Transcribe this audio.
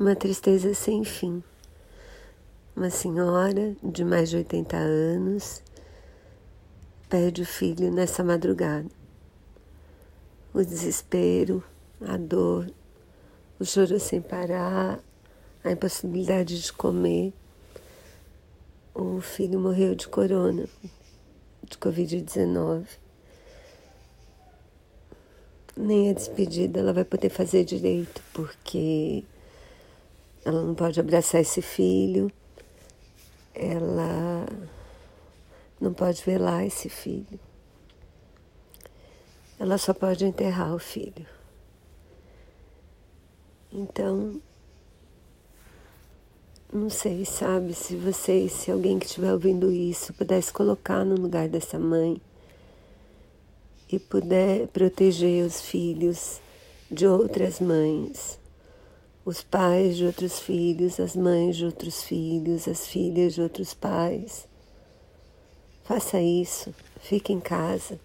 uma tristeza sem fim. Uma senhora de mais de 80 anos perde o filho nessa madrugada. O desespero, a dor, o choro sem parar, a impossibilidade de comer. O filho morreu de corona, de Covid-19. Nem a despedida ela vai poder fazer direito, porque ela não pode abraçar esse filho, ela não pode velar esse filho. Ela só pode enterrar o filho. Então, não sei, sabe, se vocês, se alguém que estiver ouvindo isso, pudesse colocar no lugar dessa mãe e puder proteger os filhos de outras mães os pais de outros filhos, as mães de outros filhos, as filhas de outros pais. Faça isso, fique em casa.